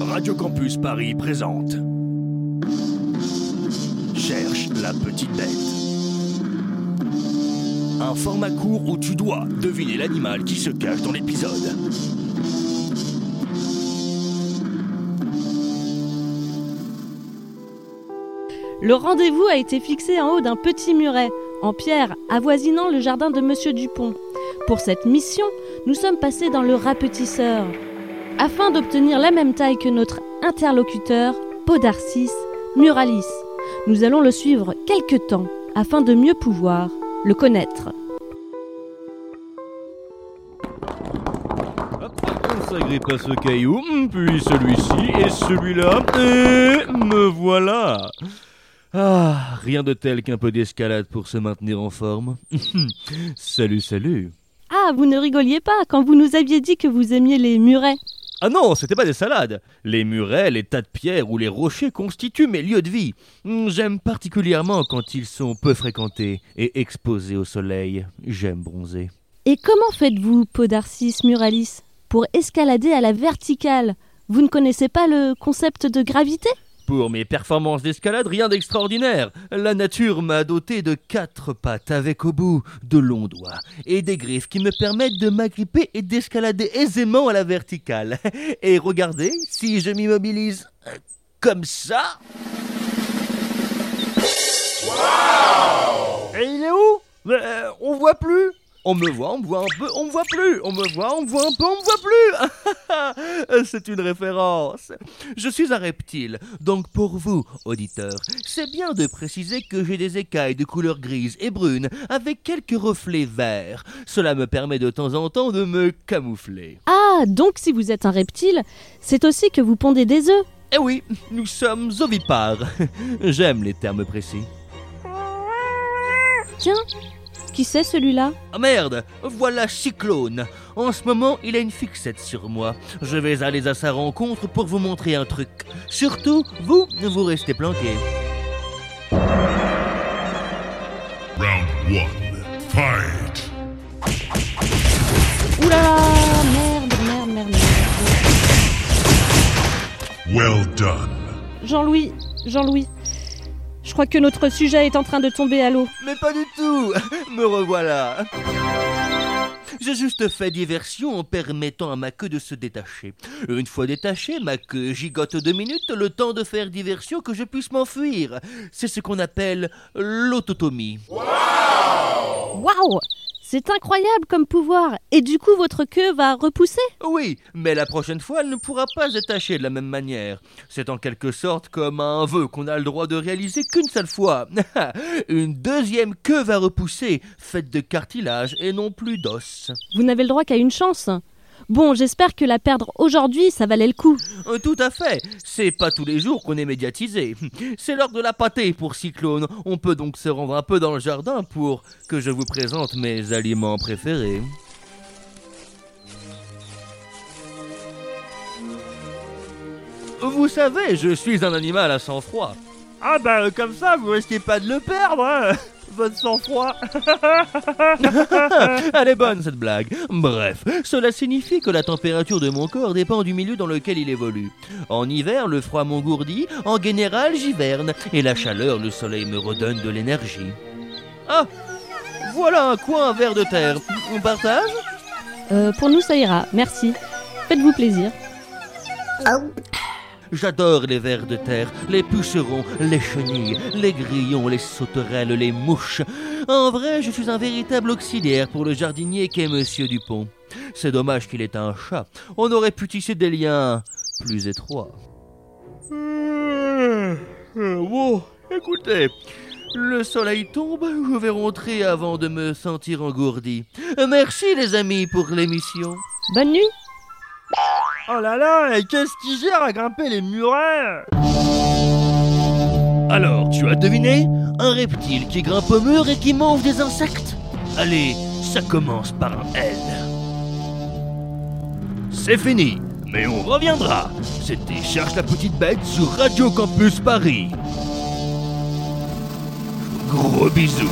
Radio Campus Paris présente. Cherche la petite bête. Un format court où tu dois deviner l'animal qui se cache dans l'épisode. Le rendez-vous a été fixé en haut d'un petit muret, en pierre, avoisinant le jardin de Monsieur Dupont. Pour cette mission, nous sommes passés dans le rapetisseur, afin d'obtenir la même taille que notre interlocuteur, Podarcis Muralis. Nous allons le suivre quelque temps, afin de mieux pouvoir le connaître. On s'agrippe à ce caillou, puis celui-ci et celui-là, et me voilà. Ah, rien de tel qu'un peu d'escalade pour se maintenir en forme. salut, salut. Ah, vous ne rigoliez pas quand vous nous aviez dit que vous aimiez les murets. Ah non, c'était pas des salades. Les murets, les tas de pierres ou les rochers constituent mes lieux de vie. J'aime particulièrement quand ils sont peu fréquentés et exposés au soleil. J'aime bronzer. Et comment faites-vous, Podarcis Muralis, pour escalader à la verticale? Vous ne connaissez pas le concept de gravité? Pour mes performances d'escalade, rien d'extraordinaire. La nature m'a doté de quatre pattes avec au bout de longs doigts et des griffes qui me permettent de m'agripper et d'escalader aisément à la verticale. Et regardez, si je m'immobilise euh, comme ça. Et il est où? Euh, On voit plus? On me voit, on me voit un peu, on me voit plus. On me voit, on me voit un peu, on me voit plus. C'est une référence. Je suis un reptile, donc pour vous, auditeurs, c'est bien de préciser que j'ai des écailles de couleur grise et brune avec quelques reflets verts. Cela me permet de temps en temps de me camoufler. Ah, donc si vous êtes un reptile, c'est aussi que vous pondez des œufs. Eh oui, nous sommes ovipares. J'aime les termes précis. Tiens, qui c'est celui-là Ah merde, voilà Cyclone. En ce moment, il a une fixette sur moi. Je vais aller à sa rencontre pour vous montrer un truc. Surtout, vous, vous restez planqués. Round one. Fight. Ouh là là Merde, merde, merde, merde. Well done. Jean-Louis, Jean-Louis, je crois que notre sujet est en train de tomber à l'eau. Mais pas du tout Me revoilà J'ai juste fait diversion en permettant à ma queue de se détacher. Une fois détachée, ma queue gigote deux minutes, le temps de faire diversion que je puisse m'enfuir. C'est ce qu'on appelle l'autotomie. Waouh C'est incroyable comme pouvoir Et du coup, votre queue va repousser Oui, mais la prochaine fois, elle ne pourra pas être tachée de la même manière. C'est en quelque sorte comme un vœu qu'on a le droit de réaliser qu'une seule fois. Une deuxième queue va repousser, faite de cartilage et non plus d'os. Vous n'avez le droit qu'à une chance. Bon, j'espère que la perdre aujourd'hui, ça valait le coup. Euh, Tout à fait. C'est pas tous les jours qu'on est médiatisé. C'est l'heure de la pâtée pour Cyclone. On peut donc se rendre un peu dans le jardin pour que je vous présente mes aliments préférés. Vous savez, je suis un animal à sang-froid. Ah bah comme ça, vous risquez pas de le perdre, hein Votre sang-froid Elle est bonne cette blague. Bref, cela signifie que la température de mon corps dépend du milieu dans lequel il évolue. En hiver, le froid m'engourdit, en général, j'hiverne, et la chaleur, le soleil me redonne de l'énergie. Ah Voilà un coin à verre de terre. On partage? Euh, pour nous, ça ira. Merci. Faites-vous plaisir. J'adore les vers de terre, les pucerons, les chenilles, les grillons, les sauterelles, les mouches. En vrai, je suis un véritable auxiliaire pour le jardinier qu'est Monsieur Dupont. C'est dommage qu'il ait un chat. On aurait pu tisser des liens plus étroits. Euh, Bon, écoutez, le soleil tombe, je vais rentrer avant de me sentir engourdi. Merci les amis pour l'émission. Bonne nuit Oh là là, et qu'est-ce qui gère à grimper les murets? Alors, tu as deviné? Un reptile qui grimpe au mur et qui mange des insectes? Allez, ça commence par un L. C'est fini, mais on reviendra. C'était Cherche la petite bête sur Radio Campus Paris. Gros bisous.